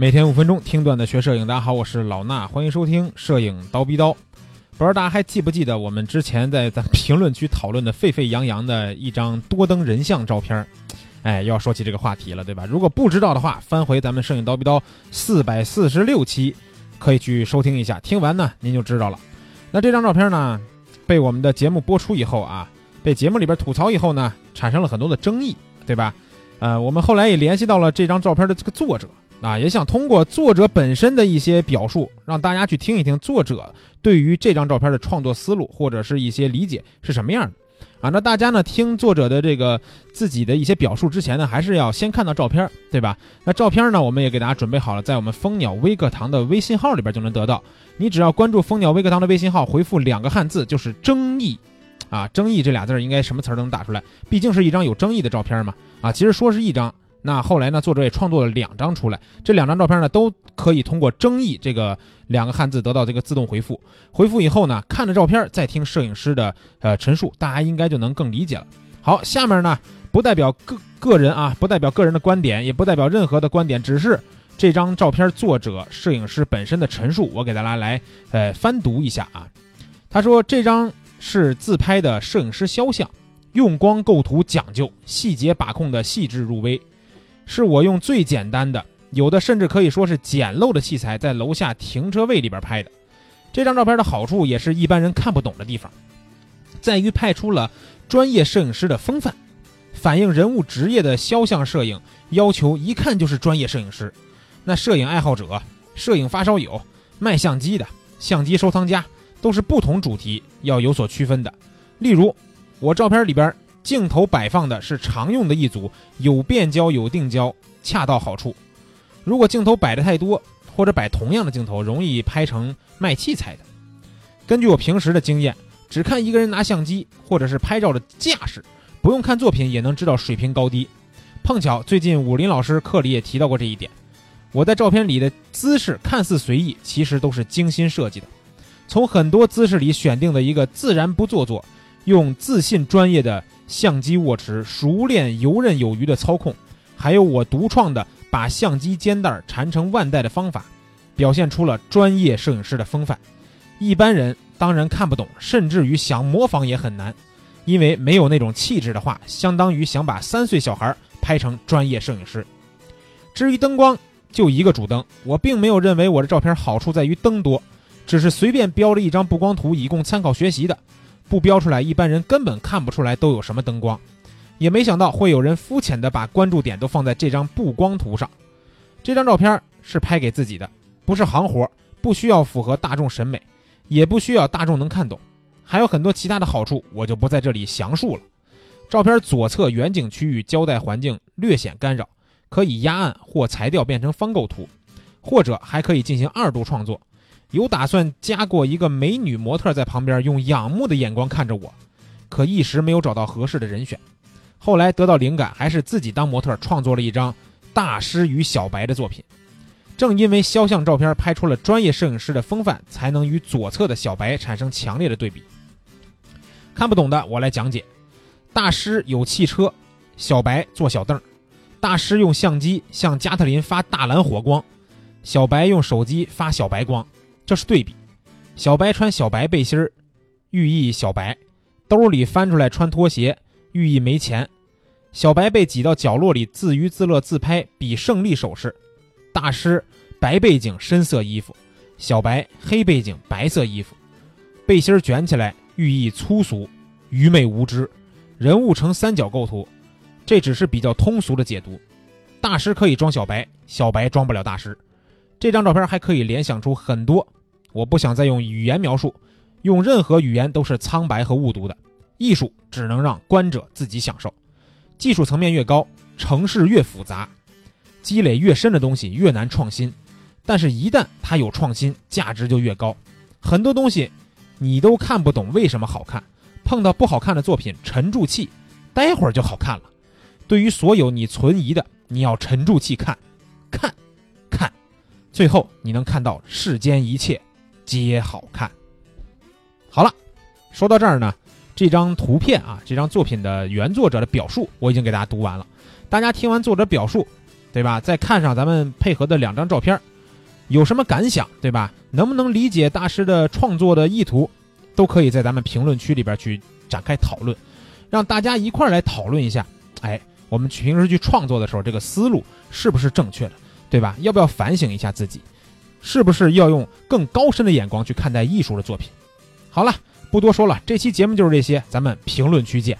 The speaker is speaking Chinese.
每天五分钟听段子学摄影，大家好，我是老衲，欢迎收听摄影刀逼刀。不知道大家还记不记得我们之前在咱评论区讨论的沸沸扬扬的一张多灯人像照片？哎，又要说起这个话题了，对吧？如果不知道的话，翻回咱们摄影刀逼刀四百四十六期，可以去收听一下。听完呢，您就知道了。那这张照片呢，被我们的节目播出以后啊，被节目里边吐槽以后呢，产生了很多的争议，对吧？呃，我们后来也联系到了这张照片的这个作者。啊，也想通过作者本身的一些表述，让大家去听一听作者对于这张照片的创作思路或者是一些理解是什么样的。啊，那大家呢听作者的这个自己的一些表述之前呢，还是要先看到照片，对吧？那照片呢，我们也给大家准备好了，在我们蜂鸟微课堂的微信号里边就能得到。你只要关注蜂鸟微课堂的微信号，回复两个汉字就是“争议”，啊，“争议”这俩字儿应该什么词儿都能打出来，毕竟是一张有争议的照片嘛。啊，其实说是一张。那后来呢？作者也创作了两张出来，这两张照片呢，都可以通过“争议”这个两个汉字得到这个自动回复。回复以后呢，看着照片再听摄影师的呃陈述，大家应该就能更理解了。好，下面呢，不代表个个人啊，不代表个人的观点，也不代表任何的观点，只是这张照片作者摄影师本身的陈述，我给大家来呃翻读一下啊。他说这张是自拍的摄影师肖像，用光构图讲究，细节把控的细致入微。是我用最简单的，有的甚至可以说是简陋的器材，在楼下停车位里边拍的。这张照片的好处也是一般人看不懂的地方，在于拍出了专业摄影师的风范，反映人物职业的肖像摄影要求一看就是专业摄影师。那摄影爱好者、摄影发烧友、卖相机的、相机收藏家，都是不同主题要有所区分的。例如，我照片里边。镜头摆放的是常用的一组，有变焦有定焦，恰到好处。如果镜头摆的太多，或者摆同样的镜头，容易拍成卖器材的。根据我平时的经验，只看一个人拿相机或者是拍照的架势，不用看作品也能知道水平高低。碰巧最近武林老师课里也提到过这一点。我在照片里的姿势看似随意，其实都是精心设计的。从很多姿势里选定的一个自然不做作，用自信专业的。相机握持熟练、游刃有余的操控，还有我独创的把相机肩带缠成腕带的方法，表现出了专业摄影师的风范。一般人当然看不懂，甚至于想模仿也很难，因为没有那种气质的话，相当于想把三岁小孩拍成专业摄影师。至于灯光，就一个主灯，我并没有认为我的照片好处在于灯多，只是随便标了一张布光图以供参考学习的。不标出来，一般人根本看不出来都有什么灯光，也没想到会有人肤浅的把关注点都放在这张布光图上。这张照片是拍给自己的，不是行活，不需要符合大众审美，也不需要大众能看懂，还有很多其他的好处，我就不在这里详述了。照片左侧远景区域交代环境略显干扰，可以压暗或裁掉变成方构图，或者还可以进行二度创作。有打算加过一个美女模特在旁边，用仰慕的眼光看着我，可一时没有找到合适的人选。后来得到灵感，还是自己当模特创作了一张大师与小白的作品。正因为肖像照片拍出了专业摄影师的风范，才能与左侧的小白产生强烈的对比。看不懂的我来讲解：大师有汽车，小白坐小凳；大师用相机向加特林发大蓝火光，小白用手机发小白光。这是对比，小白穿小白背心儿，寓意小白；兜里翻出来穿拖鞋，寓意没钱。小白被挤到角落里自娱自乐自拍，比胜利手势。大师白背景深色衣服，小白黑背景白色衣服，背心卷起来寓意粗俗、愚昧无知。人物呈三角构图，这只是比较通俗的解读。大师可以装小白，小白装不了大师。这张照片还可以联想出很多。我不想再用语言描述，用任何语言都是苍白和误读的。艺术只能让观者自己享受。技术层面越高，城市越复杂，积累越深的东西越难创新。但是，一旦它有创新，价值就越高。很多东西你都看不懂为什么好看，碰到不好看的作品沉住气，待会儿就好看了。对于所有你存疑的，你要沉住气看，看，最后你能看到世间一切。皆好看。好了，说到这儿呢，这张图片啊，这张作品的原作者的表述我已经给大家读完了。大家听完作者表述，对吧？再看上咱们配合的两张照片，有什么感想，对吧？能不能理解大师的创作的意图，都可以在咱们评论区里边去展开讨论，让大家一块儿来讨论一下。哎，我们平时去创作的时候，这个思路是不是正确的，对吧？要不要反省一下自己，是不是要用更高深的眼光去看待艺术的作品？好了，不多说了，这期节目就是这些，咱们评论区见。